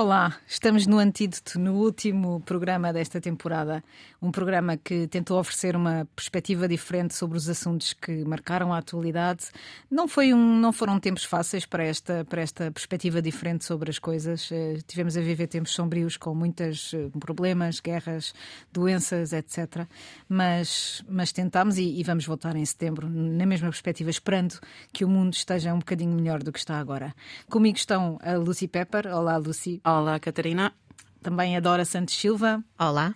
Olá, estamos no Antídoto, no último programa desta temporada. Um programa que tentou oferecer uma perspectiva diferente sobre os assuntos que marcaram a atualidade. Não, foi um, não foram tempos fáceis para esta, para esta perspectiva diferente sobre as coisas. Uh, tivemos a viver tempos sombrios com muitos uh, problemas, guerras, doenças, etc. Mas, mas tentámos e, e vamos voltar em setembro, na mesma perspectiva, esperando que o mundo esteja um bocadinho melhor do que está agora. Comigo estão a Lucy Pepper. Olá, Lucy. Olá, Catarina. Também a Dora Santos Silva. Olá.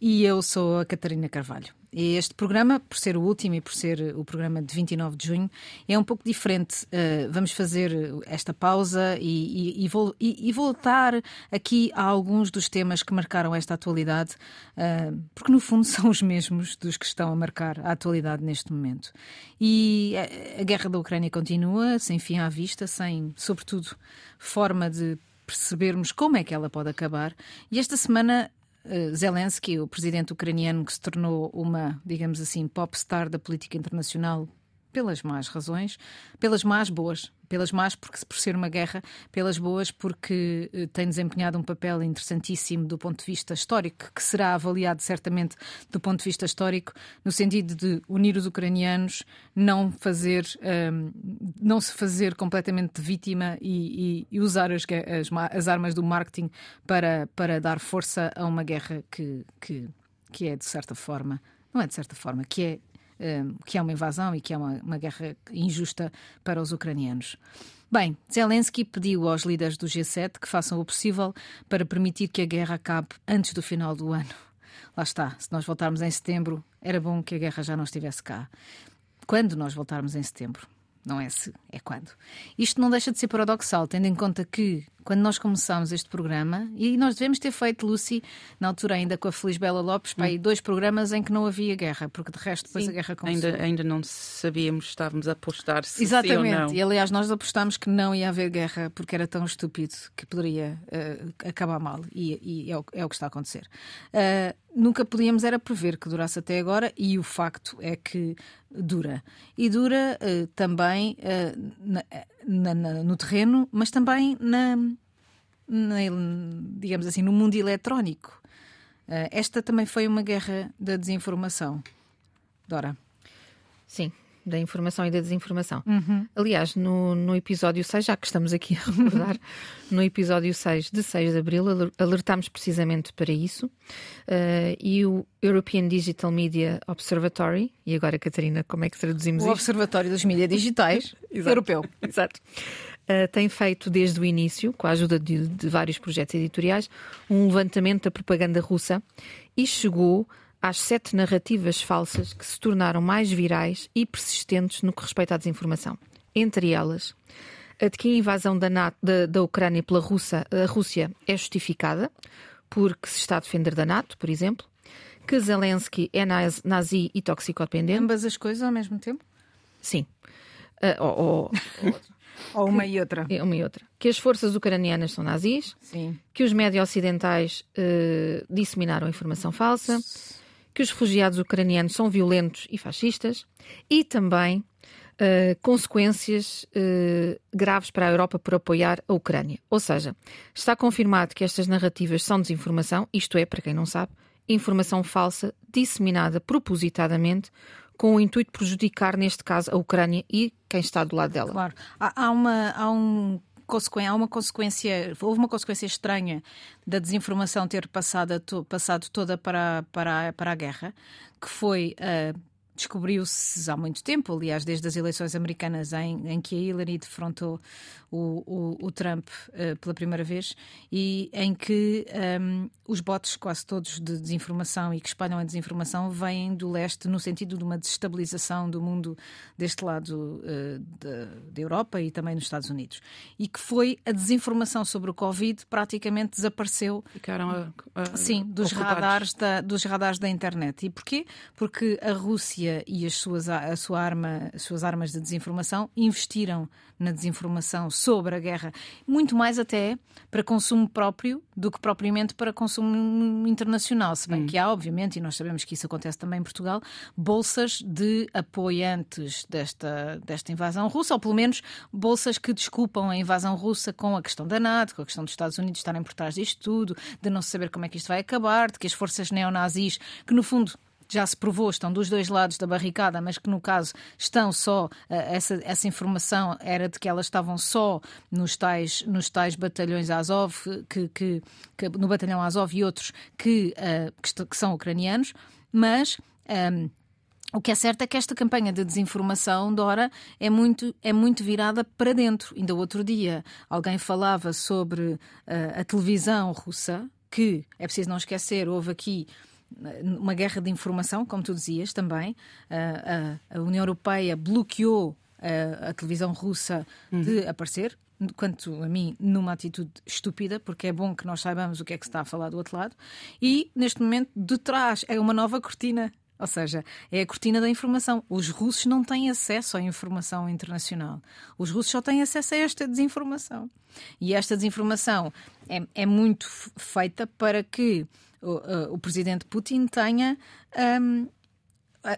E eu sou a Catarina Carvalho. E este programa, por ser o último e por ser o programa de 29 de junho, é um pouco diferente. Uh, vamos fazer esta pausa e, e, e, e, voltar aqui a alguns dos temas que marcaram esta atualidade, uh, porque no fundo são os mesmos dos que estão a marcar a atualidade neste momento. E a, a guerra da Ucrânia continua, sem fim à vista, sem, sobretudo, forma de percebermos como é que ela pode acabar. E esta semana eh, Zelensky, o presidente ucraniano que se tornou uma, digamos assim, pop star da política internacional pelas más razões, pelas más boas, pelas más porque por ser uma guerra, pelas boas porque eh, tem desempenhado um papel interessantíssimo do ponto de vista histórico, que será avaliado certamente do ponto de vista histórico, no sentido de unir os ucranianos, não fazer, um, ehm, não se fazer completamente vítima e, e, e usar as, as, as, armas do marketing para, para dar força a uma guerra que, que, que é de certa forma, não é de certa forma, que é que é uma invasão e que é uma, uma guerra injusta para os ucranianos. Bem, Zelensky pediu aos líderes do G7 que façam o possível para permitir que a guerra acabe antes do final do ano. Lá está, se nós voltarmos em setembro, era bom que a guerra já não estivesse cá. Quando nós voltarmos em setembro? Não é se, é quando. Isto não deixa de ser paradoxal, tendo em conta que quando nós começámos este programa, e nós devemos ter feito, Lucy, na altura ainda com a Feliz Bela Lopes, hum. dois programas em que não havia guerra, porque de resto depois sim. a guerra começou. Ainda, ainda não sabíamos, estávamos a apostar se Exatamente, ou não. e aliás nós apostámos que não ia haver guerra porque era tão estúpido que poderia uh, acabar mal, e, e é, o, é, o, que está a acontecer. Uh, nunca podíamos era prever que durasse até agora, e o facto é que dura. E dura uh, também na, na, na, no terreno, mas também na na, digamos assim, no mundo eletrónico. Uh, esta também foi uma guerra da desinformação. Dora. Sim, da informação e da desinformação. Uhum. Aliás, no, no episódio 6, já que estamos aqui a recordar, no episódio 6 de 6 de abril, alertámos precisamente para isso. Uh, e o European Digital Media Observatory, e agora, Catarina, como é que traduzimos o isto? O Observatório dos Mídias Digitais Europeu. Exato. Uh, tem feito desde o início, com a ajuda de, de, vários projetos editoriais, um levantamento da propaganda russa e chegou às sete narrativas falsas que se tornaram mais virais e persistentes no que respeita à desinformação. Entre elas, a de que a invasão da, NATO, da, da Ucrânia pela Rússia, Rússia é justificada porque se está a defender da NATO, por exemplo, que Zelensky é nazi e toxicodependente. Ambas as coisas ao mesmo tempo? Sim. Uh, ou, ou, ou uma e outra. É uma e outra. Que as forças ucranianas são nazis. Sim. Que os médios ocidentais uh, disseminaram informação falsa. Que os refugiados ucranianos são violentos e fascistas. E também uh, consequências uh, graves para a Europa por apoiar a Ucrânia. Ou seja, está confirmado que estas narrativas são desinformação, isto é, para quem não sabe, informação falsa disseminada propositadamente com o intuito de prejudicar, neste caso, a Ucrânia e quem está do lado dela. Claro. Há, há uma. Há um há uma consequência, houve uma consequência estranha da desinformação ter passado, passado toda para, para, para a guerra, que foi uh, descobriu-se há muito tempo, aliás, desde as eleições americanas em, em que a Hillary defrontou o, o, o Trump uh, pela primeira vez e em que um, ehm, os botes, quase todos de desinformação e que espalham a desinformação, vêm do leste no sentido de uma desestabilização do mundo deste lado uh, da Europa e também nos Estados Unidos. E que foi a desinformação sobre o Covid praticamente desapareceu. Ficaram a, a, sim, dos radares, da, dos radares da internet. E porquê? Porque a Rússia e as suas, a sua arma, as suas armas de desinformação investiram na desinformação sobre a guerra, muito mais até para consumo próprio do que propriamente para consumo internacional. Se bem hum. que há, obviamente, e nós sabemos que isso acontece também em Portugal, bolsas de apoiantes desta, desta invasão russa, ou pelo menos bolsas que desculpam a invasão russa com a questão da NATO, com a questão dos Estados Unidos estarem por trás disto tudo, de não saber como é que isto vai acabar, de que as forças neonazis, que no fundo já se provou, estão dos dois lados da barricada, mas que no caso estão só, eh, essa, essa informação era de que elas estavam só nos tais, nos tais batalhões Azov, que, que, que no batalhão Azov e outros que, uh, que, são ucranianos, mas. Um, ehm, o que é certo é que esta campanha de desinformação, Dora, é muito, é muito virada para dentro. Ainda outro dia alguém falava sobre uh, a televisão russa, que é preciso não esquecer, houve aqui uma guerra de informação, como tu dizias também. A, a, a União Europeia bloqueou a, a televisão russa uhum. de aparecer, quanto a mim, numa atitude estúpida, porque é bom que nós saibamos o que é que se está a falar do outro lado. E, neste momento, de trás é uma nova cortina. Ou seja, é a cortina da informação. Os russos não têm acesso à informação internacional. Os russos só têm acesso a esta desinformação. E esta desinformação é, é muito feita para que o, uh, o presidente Putin tenha. Um,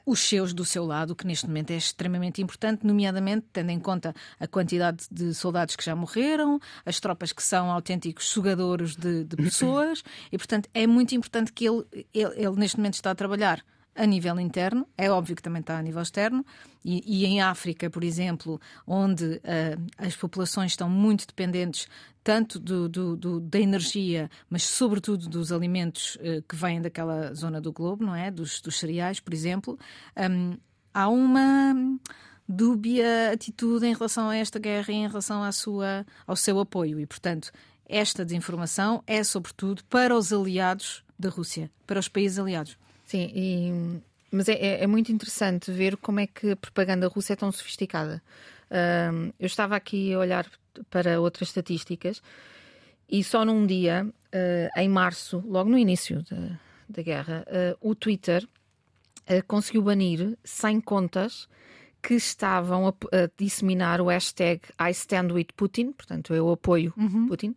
os seus do seu lado, que neste momento é extremamente importante, nomeadamente tendo em conta a quantidade de soldados que já morreram, as tropas que são autênticos sugadores de, de pessoas, e portanto é muito importante que ele, ele, ele, neste momento está a trabalhar a nível interno, é óbvio que também está a nível externo, e, e em África, por exemplo, onde uh, as populações estão muito dependentes tanto do, do, do, da energia, mas sobretudo dos alimentos uh, que vêm daquela zona do globo, não é? Dos, dos cereais, por exemplo, um, há uma dúbia atitude em relação a esta guerra e em relação à sua, ao seu apoio, e portanto esta desinformação é sobretudo para os aliados da Rússia, para os países aliados. Sim, e, mas é, é, é, muito interessante ver como é que a propaganda russa é tão sofisticada. Uh, eu estava aqui a olhar para outras estatísticas e só num dia, uh, em março, logo no início da, da guerra, uh, o Twitter uh, conseguiu banir 100 contas que estavam a, a, disseminar o hashtag I stand with Putin, portanto, eu apoio uhum. Putin,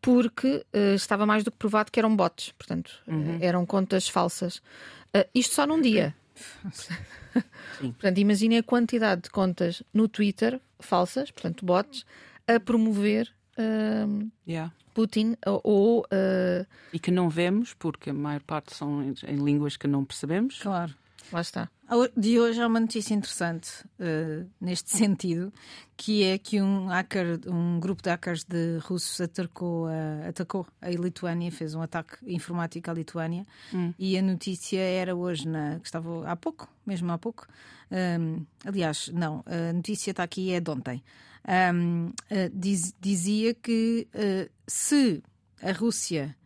porque uh, estava mais do que provado que eram bots, portanto, uhum. uh, eram contas falsas. Uh, isto só num dia. portanto, imaginem a quantidade de contas no Twitter falsas, portanto, bots, a promover yeah. Putin ou. E que não vemos, porque a maior parte são em, em línguas que não percebemos. Claro. Lá está. De hoje há uma notícia interessante uh, neste sentido, que é que um hacker, um grupo de hackers de russos atacou a, atacou a Lituânia, fez um ataque informático à Lituânia, hum. e a notícia era hoje, na, que estava há pouco, mesmo há pouco. Um, aliás, não, a notícia está aqui, é de ontem. Um, uh, diz, dizia que uh, se a Rússia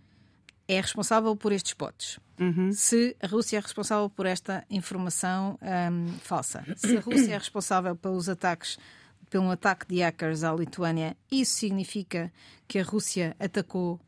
é responsável por estes bots Uhum. Se a Rússia é responsável por esta informação um, falsa, se a Rússia é responsável pelos ataques, pelo ataque de hackers à Lituânia, isso significa que a Rússia atacou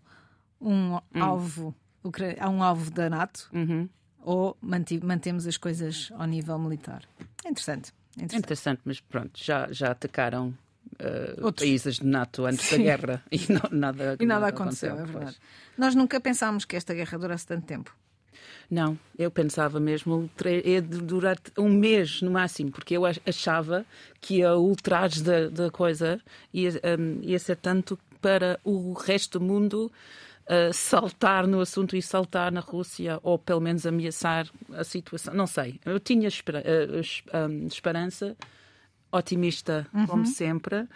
um uhum. alvo, um alvo da NATO, uhum. ou mantemos as coisas ao nível militar. É interessante. Interessante, é interessante mas pronto, já, já atacaram uh, países de NATO antes Sim. da guerra e não, nada, e nada aconteceu, aconteceu, é verdade. Pois. Nós nunca pensámos que esta guerra durasse tanto tempo. Não, eu pensava mesmo é durar um mês no máximo, porque eu achava que a ultraje da, da coisa ia, um, ia ser tanto para o resto do mundo uh, saltar no assunto e saltar na Rússia, ou pelo menos ameaçar a situação. Não sei, eu tinha espera, uh, um, esperança, otimista, uhum. como sempre.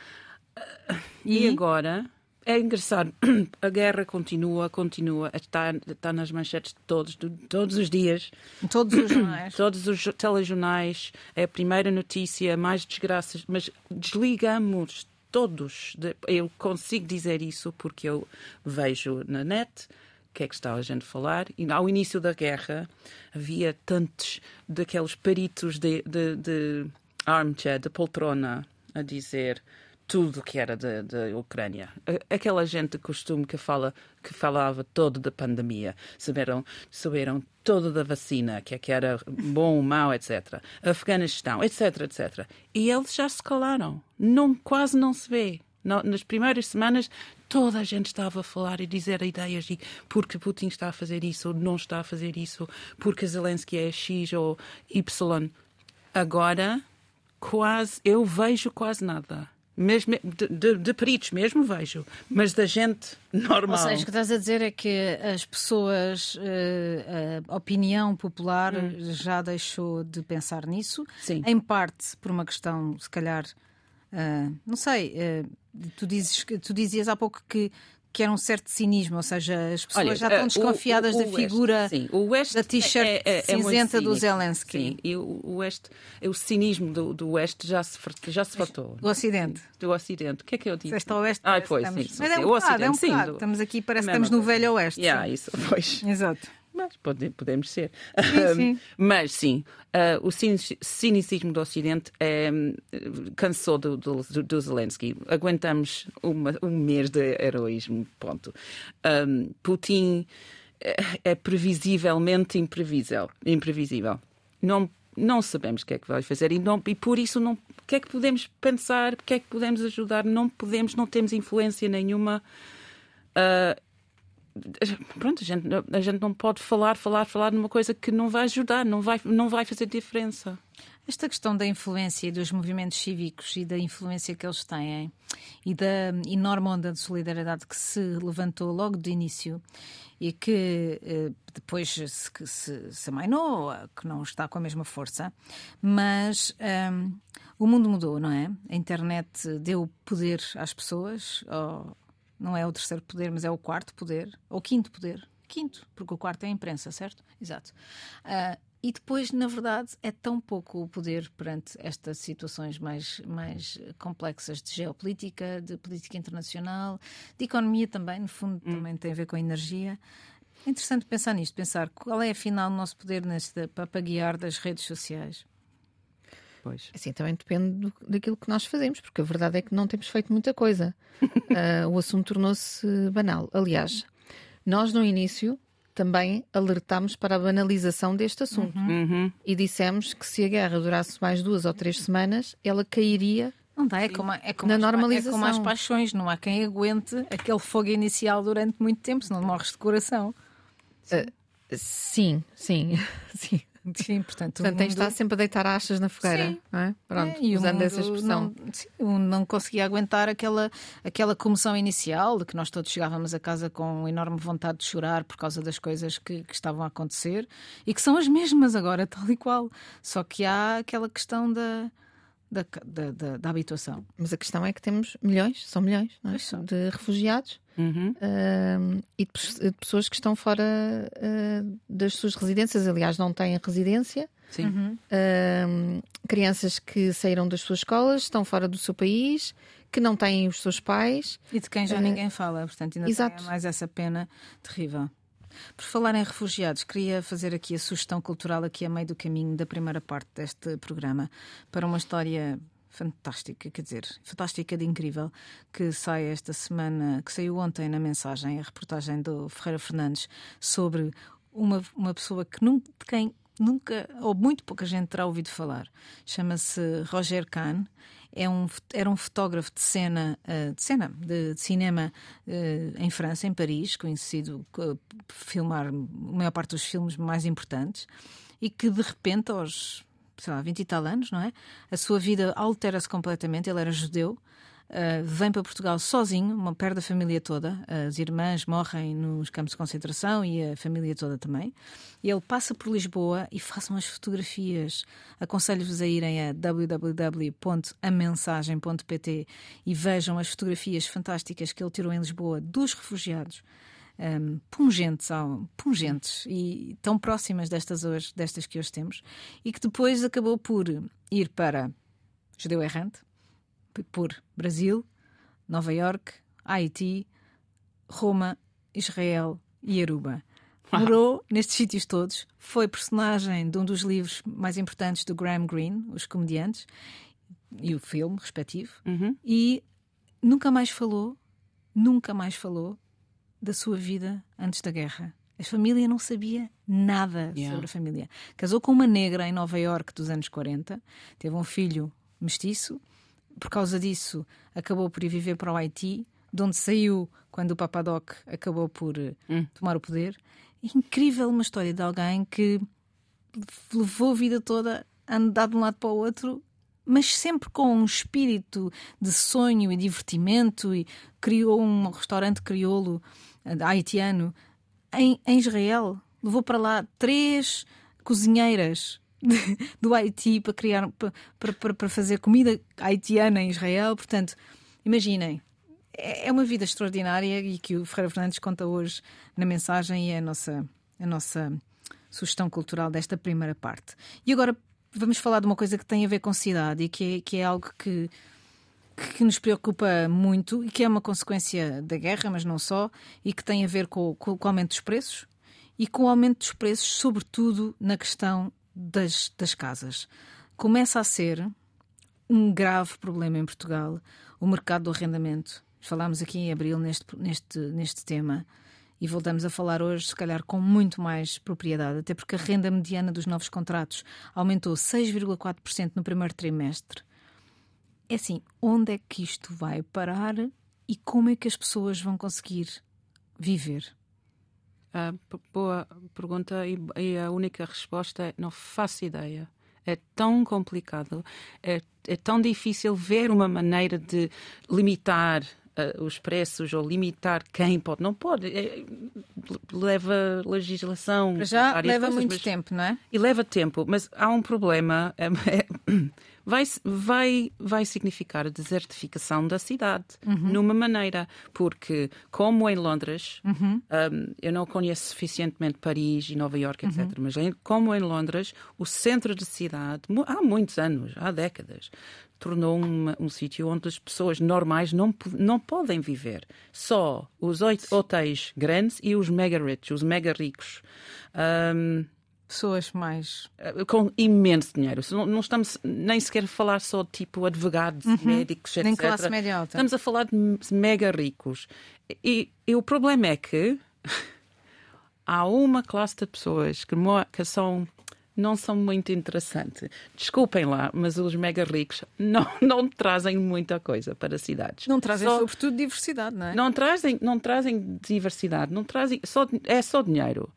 E? e agora é engraçado. A guerra continua, continua, está, está nas manchetes de todos, de, todos os dias. Todos os jornais. Todos os telejornais. É a primeira notícia, mais desgraças. Mas desligamos todos. Eu consigo dizer isso porque eu vejo na net o que é que está a gente a falar. E ao início da guerra havia tantos daqueles peritos de, de, de armchair, de poltrona, a dizer tudo que era da, Ucrânia. Aquela gente de costume que fala que falava todo da pandemia, saberam, saberam todo da vacina, que, é que era bom, mau, etc. Afeganistão, etc, etc. E eles já se calaram. Não, quase não se vê. Nas primeiras semanas, toda a gente estava a falar e dizer ideias e porque Putin está a fazer isso ou não está a fazer isso, porque Zelensky é X ou Y. Agora, quase, eu vejo quase nada. Mesmo, de, de, de, peritos mesmo vejo, mas da gente normal. Ou seja, o que estás a dizer é que as pessoas, eh, a opinião popular hum. já deixou de pensar nisso, Sim. em parte por uma questão, se calhar, uh, não sei, uh, tu, dizes, tu dizias há pouco que que era um certo cinismo, ou seja, as pessoas Olha, já estão desconfiadas o, o, o da figura sim, o West da t-shirt é, é, é cinzenta do Zelensky. Sim, e o, West, o cinismo do, do Oeste já se, já se fartou. Do Ocidente. Do Ocidente. O que é que eu digo? Sexta Oeste. Ah, pois, estamos... sim. Mas é um bocado, é um sim. Do... Estamos aqui, parece que estamos no Velho Oeste. Yeah, isso, pois. Exato. Mas pode, podemos ser. Sim, sim. Mas sim, uh, o cinicismo do Ocidente é, cansou do, do, do, Zelensky. Aguentamos uma, um mês de heroísmo. Ponto. Um, Putin é, é, previsivelmente imprevisível. imprevisível. Não, não sabemos o que é que vai fazer e, não, e por isso não, o que é que podemos pensar, o que é que podemos ajudar, não podemos, não temos influência nenhuma. Uh, pronto, a gente, a gente não pode falar, falar, falar numa coisa que não vai ajudar, não vai, não vai fazer diferença. Esta questão da influência dos movimentos cívicos e da influência que eles têm e da enorme onda de solidariedade que se levantou logo de início e que eh, depois se, se, se amainou, que não está com a mesma força, mas um, ehm, o mundo mudou, não é? A internet deu poder às pessoas, ou, não é o terceiro poder, mas é o quarto poder, ou quinto poder. Quinto, porque o quarto é a imprensa, certo? Exato. Uh, e depois, na verdade, é tão pouco o poder perante estas situações mais, mais complexas de geopolítica, de política internacional, de economia também, no fundo, hum. também tem a ver com a energia. É interessante pensar nisto, pensar qual é afinal o nosso poder neste papaguear das redes sociais. Pois. Assim, também depende do, daquilo que nós fazemos, porque a verdade é que não temos feito muita coisa. uh, o assunto tornou-se banal. Aliás, nós no início também alertámos para a banalização deste assunto uhum. uhum. e dissemos que se a guerra durasse mais duas ou três semanas, ela cairia não dá, é como, é como, na as, normalização. é como as paixões, não há quem aguente aquele fogo inicial durante muito tempo, senão morres de coração. Uh, sim, sim, sim. Sim, portanto, portanto de estar sempre a deitar achas na fogueira, sim. não é? Pronto, é, usando essa expressão. Não, sim, não conseguia aguentar aquela, aquela comoção inicial de que nós todos chegávamos a casa com enorme vontade de chorar por causa das coisas que, que estavam a acontecer e que são as mesmas agora, tal e qual. Só que há aquela questão da da, da, da, da, habituação. Mas a questão é que temos milhões, são milhões, é? de refugiados uhum. uh, e de, de, pessoas que estão fora uh, das suas residências, aliás, não têm residência. Sim. Uhum. Uh, crianças que saíram das suas escolas, estão fora do seu país, que não têm os seus pais. E de quem já ninguém fala, portanto, ainda Exato. tem mais essa pena terrível. Por falar em refugiados, queria fazer aqui a sugestão cultural aqui a meio do caminho da primeira parte deste programa para uma história fantástica, quer dizer, fantástica de incrível, que sai esta semana, que saiu ontem na mensagem, a reportagem do Ferreira Fernandes sobre uma, uma pessoa que nunca, de quem nunca ou muito pouca gente terá ouvido falar. Chama-se Roger Kahn é um, era um fotógrafo de cena, uh, de cena, de, de cinema uh, em França, em Paris, conhecido por filmar a maior parte dos filmes mais importantes, e que de repente, aos sei lá, 20 e tal anos, não é? A sua vida altera-se completamente. Ele era judeu, Uh, vem para Portugal sozinho, uma perde a família toda. As irmãs morrem nos campos de concentração e a família toda também. E ele passa por Lisboa e faz umas fotografias. Aconselho-vos a irem a www.amensagem.pt e vejam as fotografias fantásticas que ele tirou em Lisboa dos refugiados. Um, pungentes, pungentes e tão próximas destas, hoje, destas que hoje temos, e que depois acabou por ir para Judeu Errante, por Brasil, Nova York, Haiti, Roma, Israel e Aruba. Morou nestes sítios todos, foi personagem de um dos livros mais importantes do Graham Greene, Os Comediantes, e o filme respectivo, uhum. e nunca mais falou, nunca mais falou da sua vida antes da guerra. A família não sabia nada Yeah. sobre a família. Casou com uma negra em Nova Iorque dos anos 40, teve um filho mestiço. Por causa disso, acabou por ir viver para o Haiti, de onde saiu quando o Papadoc acabou por eh, tomar o poder. É incrível uma história de alguém que levou a vida toda a andar de um lado para o outro, mas sempre com um espírito de sonho e divertimento e criou um restaurante crioulo eh, haitiano em, em Israel. Levou para lá três cozinheiras do Haiti para criar para, para, para fazer comida haitiana em Israel. Portanto, imaginem, é é uma vida extraordinária e que o Ferreira Fernandes conta hoje na mensagem e é a nossa, a nossa sugestão cultural desta primeira parte. E agora vamos falar de uma coisa que tem a ver com cidade e que é, que é algo que, que nos preocupa muito e que é uma consequência da guerra, mas não só, e que tem a ver com, com- com o aumento dos preços e com o aumento dos preços, sobretudo na questão das, das casas. Começa a ser um grave problema em Portugal o mercado do arrendamento. Falámos aqui em abril neste, neste, neste tema e voltamos a falar hoje, se calhar, com muito mais propriedade, até porque a renda mediana dos novos contratos aumentou 6,4% no primeiro trimestre. É assim, onde é que isto vai parar e como é que as pessoas vão conseguir viver? Ah, boa pergunta e, e a única resposta é não faço ideia. É tão complicado, é, é tão difícil ver uma maneira de limitar ah, os preços ou limitar quem pode. Não pode. É- leva legislação. Já leva coisas, muito mas- tempo, não é? e leva tempo, mas há um problema. é- é- vai, vai, vai significar a desertificação da cidade, numa maneira, porque, como em Londres, um, eu não conheço suficientemente Paris e Nova Iorque, etc., mas em- como em Londres, o centro da cidade, há muitos anos, há décadas, tornou uma- um sítio onde as pessoas normais não, não podem viver. Só os oit- hotéis grandes e os mega rich, os mega ricos. Um, Pessoas mais. eh, com imenso dinheiro. Não, não estamos nem sequer a falar só de tipo advogados, médicos, etc. Nem classe média alta. Estamos a falar de mega ricos. E, e o problema é que há uma classe de pessoas que, que são não são muito interessantes. Desculpem lá, mas os mega ricos não, não trazem muita coisa para as cidades. Não trazem, Só- sobretudo, diversidade, não é? não trazem, não trazem diversidade, não trazem, só, é só dinheiro.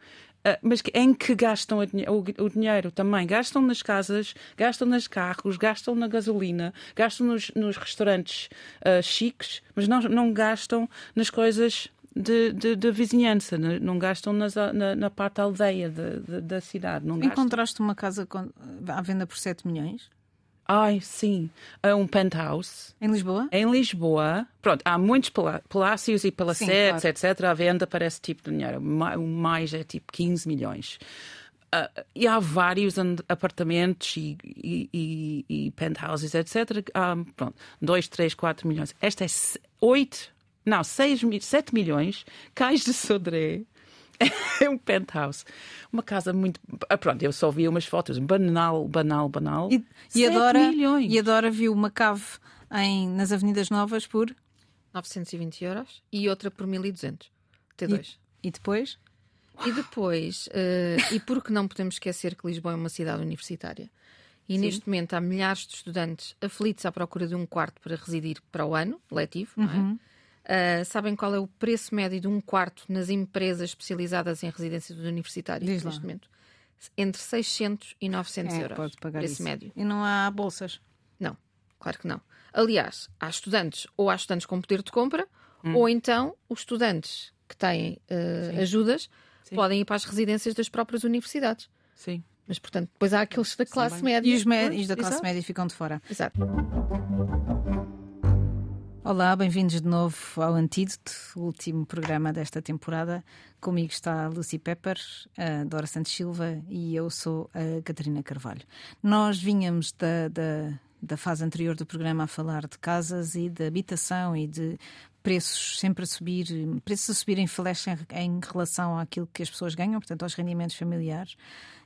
Ah, mas em que gastam o, dinhe- o- o dinheiro também? Gastam nas casas, gastam nos carros, gastam na gasolina, gastam nos, nos restaurantes ah, chiques, mas não, não gastam nas coisas de, de, de vizinhança, não gastam nas- na, na parte aldeia de- da cidade. Não gastam. Encontraste uma casa à venda por 7 milhões Ai, sim, Ah, um penthouse. em Lisboa? Em Lisboa, pronto, há muitos palá- palácios e palacetes, claro. etc. À venda para esse tipo de dinheiro. O mais é tipo 15 milhões. Ah, e há vários apartamentos e, e, e- e penthouses, etc. Há, pronto, 2, 3, 4 milhões. Esta é 8, não, 6, 7 milhões. Cais de Sodré. É um penthouse. Uma casa muito. Ah, pronto, eu só vi umas fotos. Banal, banal, banal. E, e adora, milhões. e adora viu uma cave em, nas Avenidas Novas por. 920 euros e outra por 1200. T2. E depois? E depois, eh, e porque não podemos esquecer que Lisboa é uma cidade universitária. E neste momento há milhares de estudantes aflitos à procura de um quarto para residir para o ano letivo. não é? Ah, sabem qual é o preço médio de um quarto nas empresas especializadas em residências universitárias Diz lá. neste momento? Entre 600 e 900 É, euros. pode pagar preço isso. médio. E não há bolsas. Não, claro que não. Aliás, há estudantes, ou há estudantes com poder de compra, ou então os estudantes que têm eh, ajudas Sim. podem ir para as residências das próprias universidades. Sim. Mas, portanto, depois há aqueles da classe média. E os, me- Pois, e os da classe exato, média ficam de fora. Exato. Olá, bem-vindos de novo ao Antídoto, último programa desta temporada. Comigo está a Lucy Pepper, a Dora Santos Silva e eu sou a Catarina Carvalho. Nós vinhamos da, da, da fase anterior do programa a falar de casas e de habitação e de preços sempre a subir, preços a subir em em, em relação àquilo que as pessoas ganham, portanto, aos rendimentos familiares.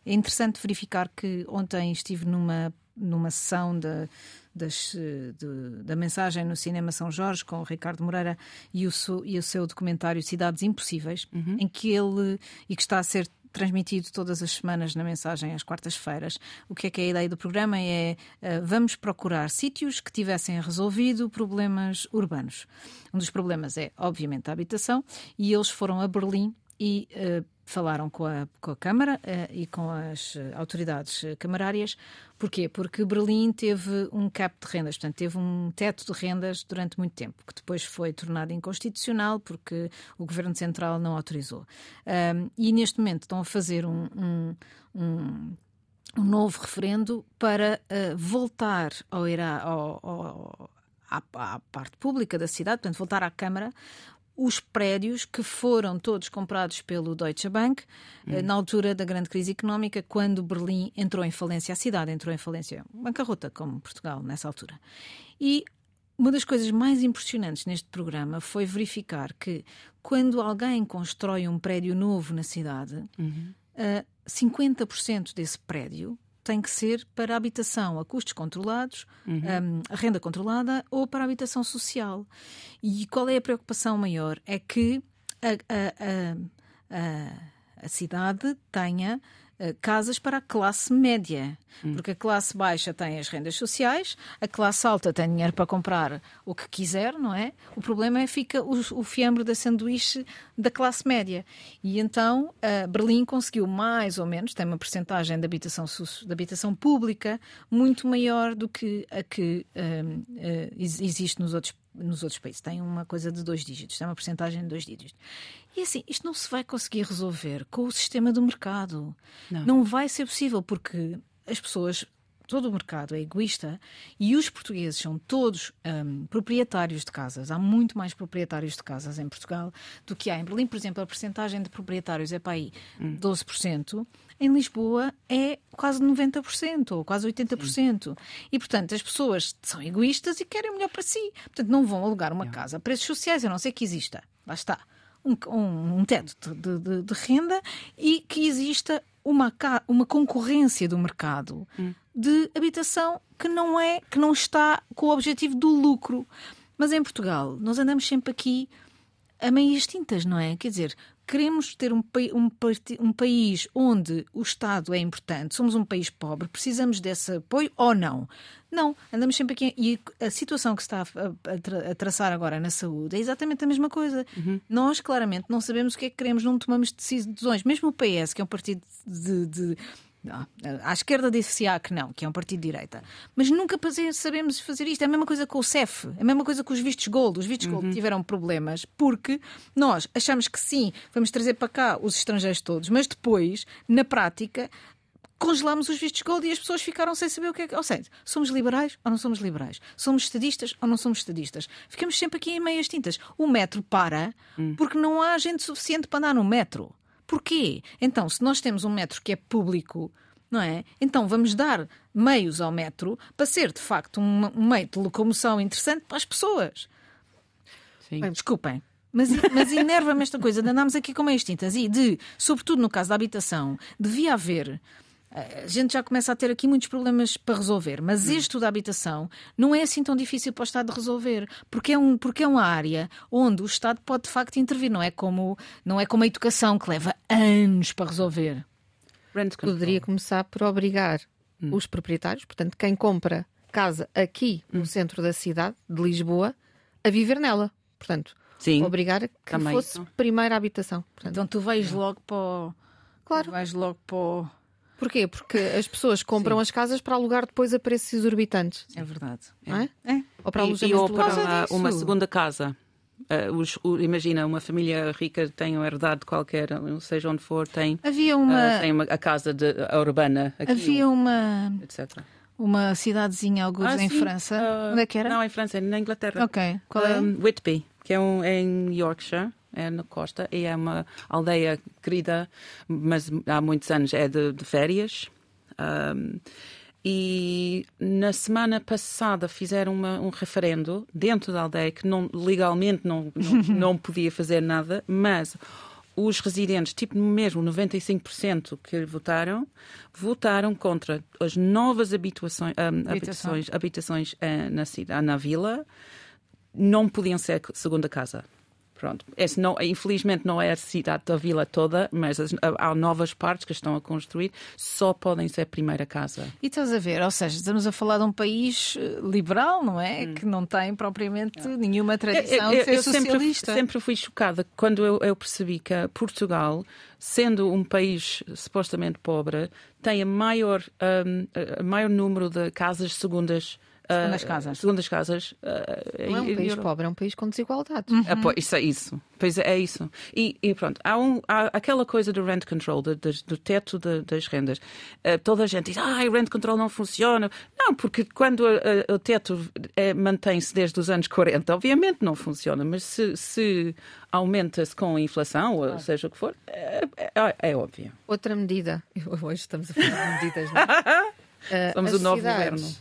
É interessante verificar que ontem estive numa numa sessão de, das, de, da mensagem no Cinema São Jorge com o Ricardo Moreira e o, seu, e o seu documentário Cidades Impossíveis, uhum. em que ele e que está a ser transmitido todas as semanas na mensagem às quartas-feiras. O que é que é a ideia do programa? É uh, vamos procurar sítios que tivessem resolvido problemas urbanos. Um dos problemas é, obviamente, a habitação, e eles foram a Berlim e uh, falaram com a, com a Câmara uh, e com as uh, autoridades camarárias. Porquê? Porque Berlim teve um cap de rendas, portanto, teve um teto de rendas durante muito tempo, que depois foi tornado inconstitucional porque o Governo Central não autorizou. Um, e neste momento estão a fazer um, um, um um novo referendo para uh, voltar ao, ao, ao, à, à, parte pública da cidade, portanto, voltar à Câmara, os prédios que foram todos comprados pelo Deutsche Bank hum. na altura da grande crise económica, quando Berlim entrou em falência, a cidade entrou em falência, bancarrota como Portugal nessa altura. E uma das coisas mais impressionantes neste programa foi verificar que quando alguém constrói um prédio novo na cidade, uhum. uh, 50% desse prédio tem que ser para habitação a custos controlados, uhum. um, a renda controlada ou para habitação social. E qual é a preocupação maior? É que a, a, a, a cidade tenha casas para a classe média. Hum. Porque a classe baixa tem as rendas sociais, a classe alta tem dinheiro para comprar o que quiser, não é? O problema é fica o, o fiambre da sanduíche da classe média. E então uh, Berlim conseguiu mais ou menos, tem uma percentagem de habitação, de habitação pública muito maior do que a que uh, uh, existe nos outros nos outros países. Tem uma coisa de dois dígitos, tem uma porcentagem de dois dígitos. E assim, isto não se vai conseguir resolver com o sistema do mercado. Não, não vai ser possível, porque as pessoas todo o mercado é egoísta e os portugueses são todos um, proprietários de casas. Há muito mais proprietários de casas em Portugal do que há em Berlim. Por exemplo, a porcentagem de proprietários é para aí hum. 12%. Em Lisboa é quase 90% ou quase 80%. Sim. E, portanto, as pessoas são egoístas e querem o melhor para si. Portanto, não vão alugar uma casa a preços sociais, a não ser que exista. Lá está um, um, um teto de, de, de, renda e que exista uma, uma concorrência do mercado hum. De habitação que não é que não está com o objetivo do lucro. Mas em Portugal, nós andamos sempre aqui a meias tintas, não é? Quer dizer, queremos ter um, um, um, país onde o Estado é importante, somos um país pobre, precisamos desse apoio ou não? Não, andamos sempre aqui. E a situação que se está a, a traçar agora na saúde é exatamente a mesma coisa. Uhum. Nós, claramente, não sabemos o que é que queremos, não tomamos decisões. Mesmo o PS, que é um partido de, de à esquerda disse-se que não, que é um partido de direita. Mas nunca sabemos fazer isto. É a mesma coisa com o CEF, é a mesma coisa com os vistos gold. Os vistos gold uhum. tiveram problemas porque nós achamos que sim, vamos trazer para cá os estrangeiros todos, mas depois, na prática, congelamos os vistos gold e as pessoas ficaram sem saber o que é que. Ou seja, somos liberais ou não somos liberais? Somos estadistas ou não somos estadistas? Ficamos sempre aqui em meias tintas. O metro para hum. porque não há gente suficiente para andar no metro. Porquê? Então, se nós temos um metro que é público, não é? Então vamos dar meios ao metro para ser, de facto, um, um meio de locomoção interessante para as pessoas. Sim. Bem, desculpem. Mas, mas enerva-me esta coisa de andarmos aqui com meias tintas e de, sobretudo no caso da habitação, devia haver a gente já começa a ter aqui muitos problemas para resolver, mas hum. este da habitação não é assim tão difícil para o Estado resolver, porque é, um, porque é uma área onde o Estado pode de facto intervir, não é como, não é como a educação que leva anos para resolver. Poderia começar por obrigar hum. os proprietários, portanto, quem compra casa aqui no hum. centro da cidade de Lisboa, a viver nela. Portanto, Sim, obrigar a que também. fosse primeira habitação. Portanto, então tu vais logo para o... Claro. Vais logo para o Porquê? Porque as pessoas compram Sim. as casas para alugar depois a preços exorbitantes. É verdade. Não é? é. Ou para e, e ou para uma, uma, segunda casa. Uh, os, o, imagina, uma família rica tem uma herdade qualquer, seja onde for, tem, Havia uma... Uh, tem uma, a casa de, a urbana. Aqui, Havia uma... Etc. Uma cidadezinha, alguns ah, em sim. França. Uh, Onde é que era? Não, em França, na Inglaterra. Ok. Qual é? Um, Whitby, que é, um, é em Yorkshire é na costa e é uma aldeia querida, mas há muitos anos é de, de férias. Um, e na semana passada fizeram uma, um referendo dentro da aldeia que não, legalmente não, não, não podia fazer nada, mas os residentes, tipo mesmo 95% que votaram, votaram contra as novas habitações, um, habitações, habitações uh, na, cidade, na vila, não podiam ser segunda casa. Pronto. Esse não, infelizmente não é a cidade da vila toda, mas as, há novas partes que estão a construir, só podem ser a primeira casa. E estás a ver, ou seja, estamos a falar de um país eh, liberal, não é? Hum. Que não tem propriamente não. nenhuma tradição eu, eu, de ser eu socialista. Sempre, sempre fui chocada quando eu, eu percebi que Portugal, sendo um país supostamente pobre, tem a maior, um, a maior número de casas segundas Segundas uh, casas. Segundas casas. Uh, não é um país pobre, é um país com desigualdade. Uhum. Ah, pois, isso é isso. Pois é, é isso. E, e, pronto, há, um, há aquela coisa do rent control, do, do teto de, das rendas. Uh, toda a gente diz, ah, o rent control não funciona. Não, porque quando o teto é, mantém-se desde os anos 40, obviamente não funciona, mas se, se aumenta-se com a inflação, ou seja o que for, é, é, é, óbvio. Outra medida, hoje estamos a falar de medidas, não é? Somos o novo governo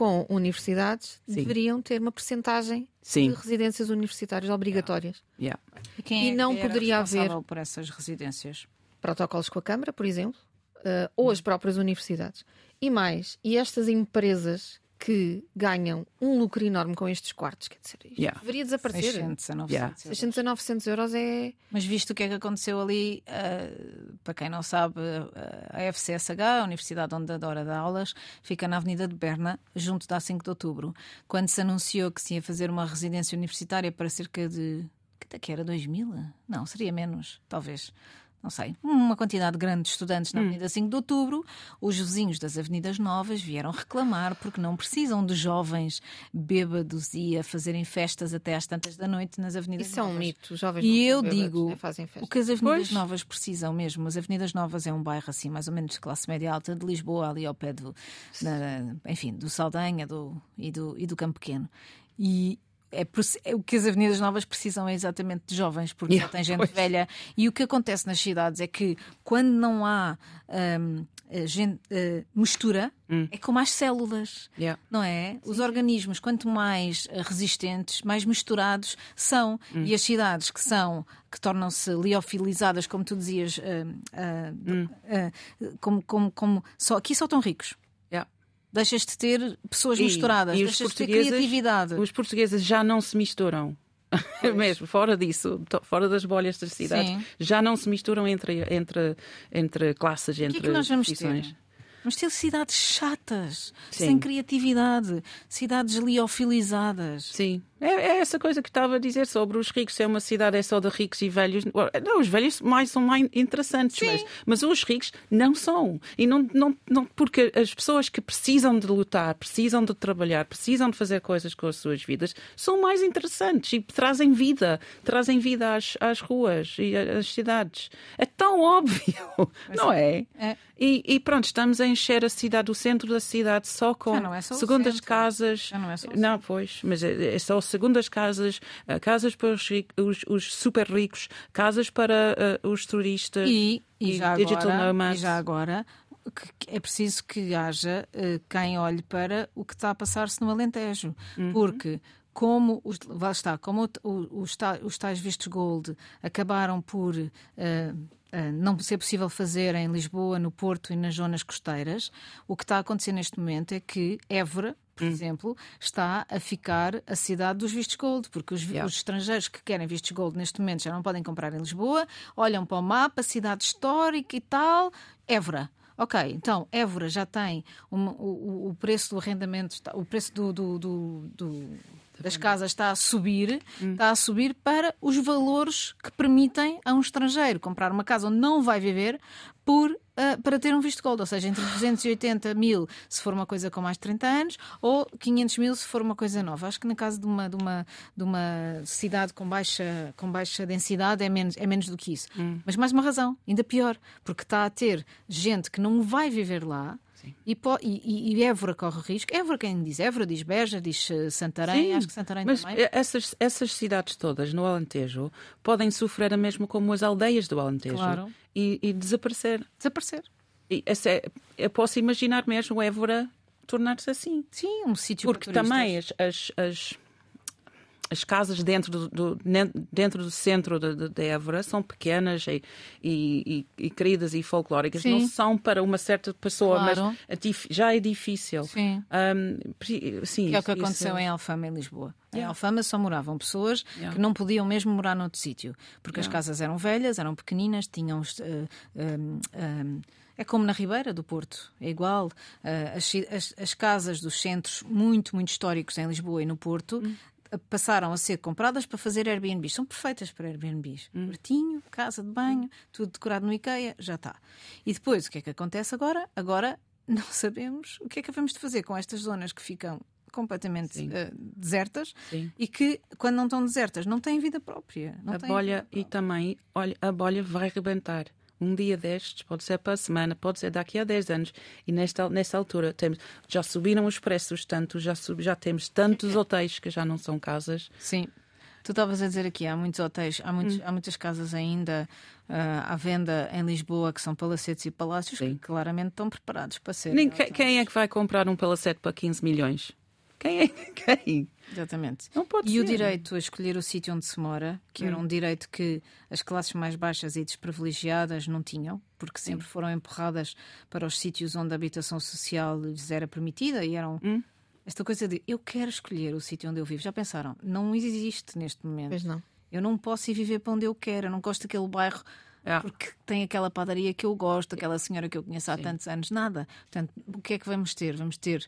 com universidades Sim. deveriam ter uma percentagem de residências universitárias obrigatórias. Yeah. Yeah. E, e, não é poderia haver por essas residências protocolos com a Câmara, por exemplo, uh, ou as próprias universidades. E mais, e estas empresas que ganham um lucro enorme com estes quartos. Quer dizer, isto yeah. deveria desaparecer. 600 a 900, yeah. 600 a 900 euros é. Mas visto o que é que aconteceu ali, uh, para quem não sabe, uh, a FCSH, a Universidade onde adora dar aulas, fica na Avenida de Berna, junto da 5 de Outubro. Quando se anunciou que se ia fazer uma residência universitária para cerca de. que era 2 mil? Não, seria menos, talvez não sei, uma quantidade grande de estudantes na hum. Avenida 5 de Outubro, os vizinhos das Avenidas Novas vieram reclamar porque não precisam de jovens bêbados e a fazerem festas até às tantas da noite nas Avenidas Isso Novas. Isso é um mito, jovens E eu bêbados, digo, é o que as Avenidas pois. Novas precisam mesmo, as Avenidas Novas é um bairro assim, mais ou menos de classe média alta de Lisboa, ali ao pé do, na, enfim, do Saldanha do, e, do, e do Campo Pequeno. E, é, é, o que as avenidas novas precisam é exatamente de jovens, porque yeah, tem gente pois. velha. E o que acontece nas cidades é que quando não há um, gente, uh, mistura, hum. é com mais células, yeah. não é? Sim. Os organismos, quanto mais eh, resistentes, mais misturados são. Hum. E as cidades que são, que tornam-se liofilizadas, como tu dizias, uh, uh, hum. como, como, como só, aqui só estão ricos. Deixas de ter pessoas e, misturadas, e deixas de ter criatividade. Os portugueses já não se misturam. Mesmo, fora disso, fora das bolhas das cidades, Sim. já não se misturam entre, entre, entre classes, entre o que é que nós vamos ter? Vamos ter cidades chatas, Sim. sem criatividade, cidades liofilizadas. Sim. É, é, essa coisa que estava a dizer sobre os ricos. Se é uma cidade é só de ricos e velhos. Não, os velhos mais são mais interessantes, mas, mas, os ricos não são. E não, não, não, porque as pessoas que precisam de lutar, precisam de trabalhar, precisam de fazer coisas com as suas vidas, são mais interessantes e trazem vida, trazem vida às, às ruas e às cidades. É tão óbvio, mas não é? é. E, e, pronto, estamos a encher a cidade, o centro da cidade, só com é só segundas casas. Já não é só não, pois, mas é, é só segundas casas, eh, casas para os, os, os super ricos, casas para uh, os turistas e, e, e já digital agora, nomads. E já agora é preciso que haja uh, quem olhe para o que está a passar-se no Alentejo, uhum. porque como os, lá está, como os, os tais vistos gold acabaram por uh, uh, não ser possível fazer em Lisboa, no Porto e nas zonas costeiras, o que está a acontecer neste momento é que Évora, por hum. exemplo, está a ficar a cidade dos vistos gold, porque os, yeah. os, estrangeiros que querem vistos gold neste momento já não podem comprar em Lisboa, olham para o mapa, cidade histórica e tal, Évora. Ok, então Évora já tem o, o, preço do arrendamento, o preço do, do, do, do das casas está a subir, hum. está a subir para os valores que permitem a um estrangeiro comprar uma casa onde não vai viver por, uh, para ter um visto gold, ou seja, entre 280 mil se for uma coisa com mais de 30 anos ou 500 mil se for uma coisa nova. Acho que no caso de uma, de uma, de uma cidade com baixa, com baixa densidade é menos, é menos do que isso. Hum. Mas mais uma razão, ainda pior, porque está a ter gente que não vai viver lá e, e, e, Évora corre risco. Évora, quem diz Évora, diz Beja, diz eh, Santarém, Sim, acho que Santarém mas também. Essas, essas cidades todas no Alentejo podem sofrer a mesmo como as aldeias do Alentejo claro. e, e desaparecer. Desaparecer. E é, eu posso imaginar mesmo Évora tornar-se assim. Sim, um sítio Porque também as, as, as as casas dentro do, do, dentro do centro de, de Évora são pequenas e, e, e, queridas e folclóricas. Sim. Não são para uma certa pessoa, claro. mas já é difícil. Sim. Um, sim que é o que aconteceu em Alfama, em Lisboa. Yeah. Em Alfama só moravam pessoas yeah. que não podiam mesmo morar noutro sítio, porque yeah. as casas eram velhas, eram pequeninas, tinham. Uh, um, um, é como na Ribeira do Porto, é igual. Uh, as, as, as, casas dos centros muito, muito históricos em Lisboa e no Porto hum passaram a ser compradas para fazer Airbnb. São perfeitas para Airbnb. Hum. Quartinho, casa de banho, tudo decorado no IKEA, já está. E depois, o que é que acontece agora? Agora não sabemos o que é que vamos de fazer com estas zonas que ficam completamente uh, desertas Sim. e que, quando não estão desertas, não têm vida própria. a bolha, própria. e também, olha, a bolha vai rebentar um dia destes, pode ser para a semana, pode ser daqui a 10 anos, e nesta, nesta altura temos, já subiram os preços tanto, já, sub, já temos tantos hotéis que já não são casas. Sim. Tu estavas a dizer aqui, há muitos hotéis, há, muitos, hum. há muitas casas ainda uh, à venda em Lisboa que são palacetes e palácios Sim. que claramente estão preparados para ser. Nem, quem é que vai comprar um palacete para 15 milhões? Quem é quem? Exatamente. Não pode e ser. o direito a escolher o sítio onde se mora, que era hum. um direito que as classes mais baixas e desprivilegiadas não tinham, porque sempre Sim. foram empurradas para os sítios onde a habitação social lhes era permitida e eram. Hum. Esta coisa de eu quero escolher o sítio onde eu vivo. Já pensaram? Não existe neste momento. Pois não. Eu não posso ir viver para onde eu quero. Eu não gosto daquele bairro é. porque tem aquela padaria que eu gosto, aquela senhora que eu conheço há Sim. tantos anos. Nada. Portanto, o que é que vamos ter? Vamos ter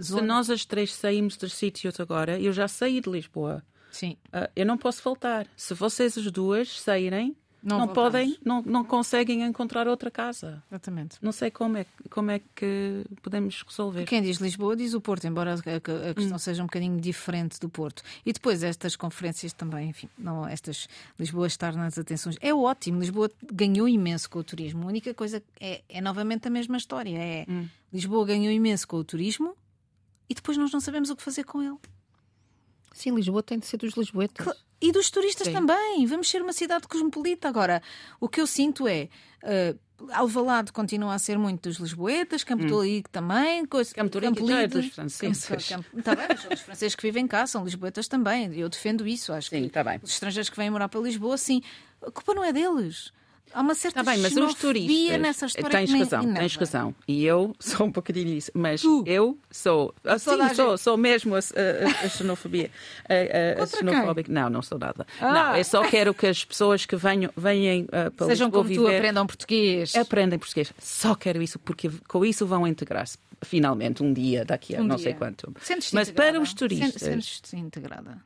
Zona... Se nós as três saímos dos sítios agora, eu já saí de Lisboa. Sim. Uh, eu não posso faltar. Se vocês as duas saírem, não, não podem, não, não conseguem encontrar outra casa. Exatamente. Não sei como é, como é que podemos resolver. Quem diz Lisboa diz o Porto, embora a, a, a questão hum. seja um bocadinho diferente do Porto. E depois estas conferências também, enfim, não, estas Lisboa estar nas atenções. É ótimo, Lisboa ganhou imenso com o turismo. A única coisa é, é novamente a mesma história. É hum. Lisboa ganhou imenso com o turismo, e depois nós não sabemos o que fazer com ele. Sim, Lisboa tem de ser dos lisboetas. E dos turistas Sim. também. Vamos ser uma cidade cosmopolita. Agora, o que eu sinto é. Uh, Alvalade continua a ser muito dos lisboetas, Campo hum. Tolique também. Coisa, Campo Tolique é dos franceses. Campo, tá bem, os franceses que vivem cá são lisboetas também. Eu defendo isso. Acho sim, que tá bem. os estrangeiros que vêm morar para Lisboa, sim. A culpa não é deles. Há uma certa tá bem, mas os turistas, nessa história tens que razão, tens razão. E eu sou um bocadinho isso, mas tu. eu sou, assim, sou, sou mesmo a, a, a xenofobia. A, a xenofóbica. Não, não sou nada. Ah. Não, eu só quero que as pessoas que venham, venham uh, para Sejam como viver, tu, aprendam português. Aprendem português. Só quero isso, porque com isso vão integrar-se finalmente um dia daqui a um não dia. sei quanto. Mas para os turistas. Sentes-te integrada?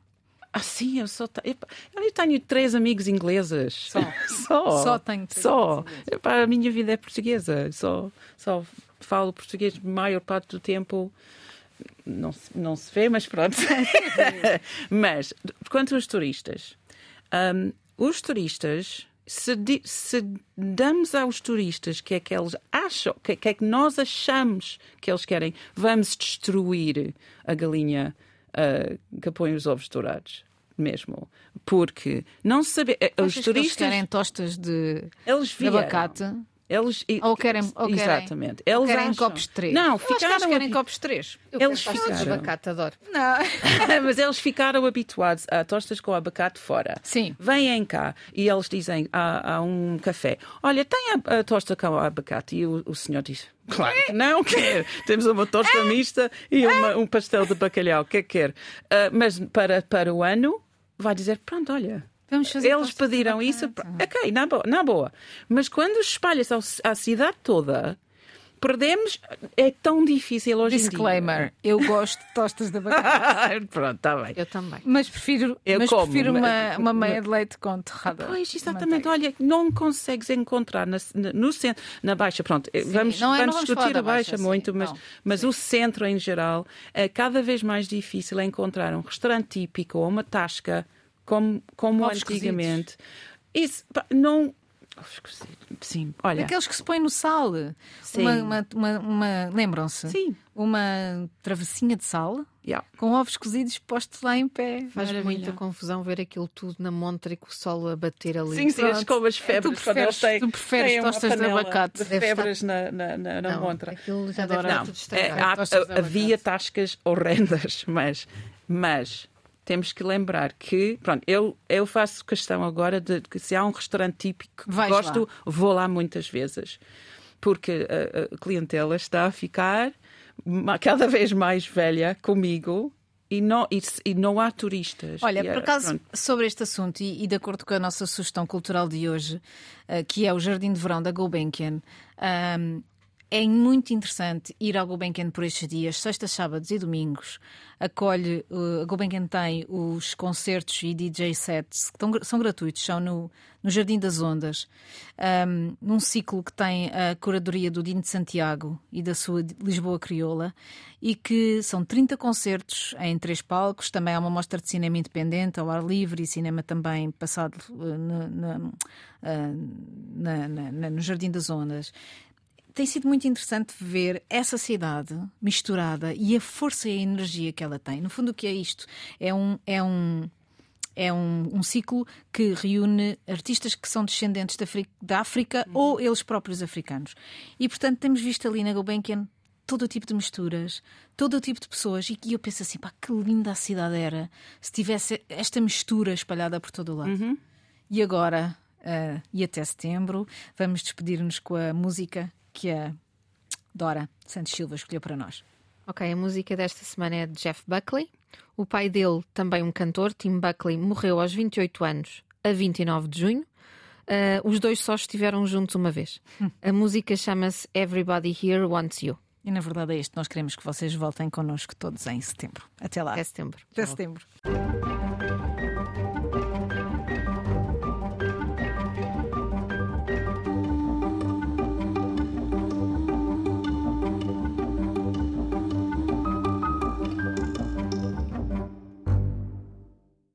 Ah, sim, eu só tenho. Eu tenho três amigos ingleses. Só. só. Só tenho três Só. Epá, a minha vida é portuguesa. Só, só falo português a maior parte do tempo. Não se, não se vê, mas pronto. mas, quanto aos turistas, um, os turistas, se, se, damos aos turistas que é que eles acham, que, que é que nós achamos que eles querem, vamos destruir a galinha uh, que apoiam os ovos dourados mesmo. Porque não se sabe. Eh, os turistas. Eles querem tostas de, eles vieram, de abacate. Eles, ou querem, ou querem, exatamente. Eles querem acham... copos de três. Não, ficaram. eles querem copos de três. Eu eles ficaram. De abacate, adoro. Não. Mas eles ficaram habituados a tostas com abacate fora. Sim. Vêm cá e eles dizem a, a um café: Olha, tem a, a tosta com abacate. E o, o senhor diz: Claro que não quer. Temos uma tosta mista e uma, um pastel de bacalhau. O que é que quer? Uh, mas para, para o ano, vai dizer: Pronto, olha eles pediram isso. Ok, na boa, na boa. Mas quando espalha-se à cidade toda, perdemos. É tão difícil hoje Disclaimer, em dia. eu gosto de tostas de batata. Pronto, está bem. Eu também. Mas prefiro, eu mas como, prefiro uma, uma meia de leite com torrada. Pois, exatamente. Olha, não consegues encontrar na, no centro, na Baixa. Pronto, sim, vamos, não é, vamos, vamos discutir a Baixa, baixa muito, sim, mas, não, mas o centro em geral é cada vez mais difícil encontrar um restaurante típico ou uma tasca como, como antigamente. Isso, pá, não. Sim, olha. Aqueles que se põem no sal. Sim. Uma, uma, uma, uma Lembram-se? Sim. Uma travessinha de sal yeah. com ovos cozidos postos lá em pé. Faz Maravilha. muita confusão ver aquilo tudo na montra e com o sol a bater ali. Sim, sim, as como as febres. Tu preferes, têm, tu preferes tostas de abacate. De febres na, na, na, na não, montra. Aquilo já deve não, é, há, havia tascas horrendas, mas, mas temos que lembrar que, pronto, eu, eu faço questão agora de que se há um restaurante típico que Vais gosto, lá. vou lá muitas vezes. Porque a, a clientela está a ficar cada vez mais velha comigo e não, e, e não há turistas. Olha, por eh, acaso, pronto. sobre este assunto, e, e de acordo com a nossa sugestão cultural de hoje, eh, que é o Jardim de Verão da Gulbenkian, ahm, é muito interessante ir ao Gulbenkian por estes dias, sextas, sábados e domingos. Acolhe, eh, a Gulbenkian tem os concertos e DJ sets que gra- são gratuitos, são no, no Jardim das Ondas, ahm, num ciclo que tem a curadoria do Dino de Santiago e da sua Lisboa Crioula, e que são 30 concertos em três palcos. Também há uma mostra de cinema independente, ao ar livre, e cinema também passado na- ah, na- na- na- no Jardim das Ondas. Tem sido muito interessante ver essa cidade misturada e a força e a energia que ela tem. No fundo, o que é isto? É um. É um é um, um ciclo que reúne artistas que são descendentes da África, da África ou eles próprios africanos. E, portanto, temos visto ali na Gulbenkian todo o tipo de misturas, todo o tipo de pessoas. E eu penso assim, pá, que linda a cidade era se tivesse esta mistura espalhada por todo o lado. E agora, ah, e até setembro, vamos despedir-nos com a música que a Dora Santos Silva escolheu para nós. Ok, a música desta semana é de Jeff Buckley. O pai dele, também um cantor, Tim Buckley, morreu aos 28 anos, a 29 de junho. Ah, os dois só estiveram juntos uma vez. A música chama-se Everybody Here Wants You. E na verdade é isto, nós queremos que vocês voltem connosco todos em setembro. Até lá. Até setembro. Até setembro.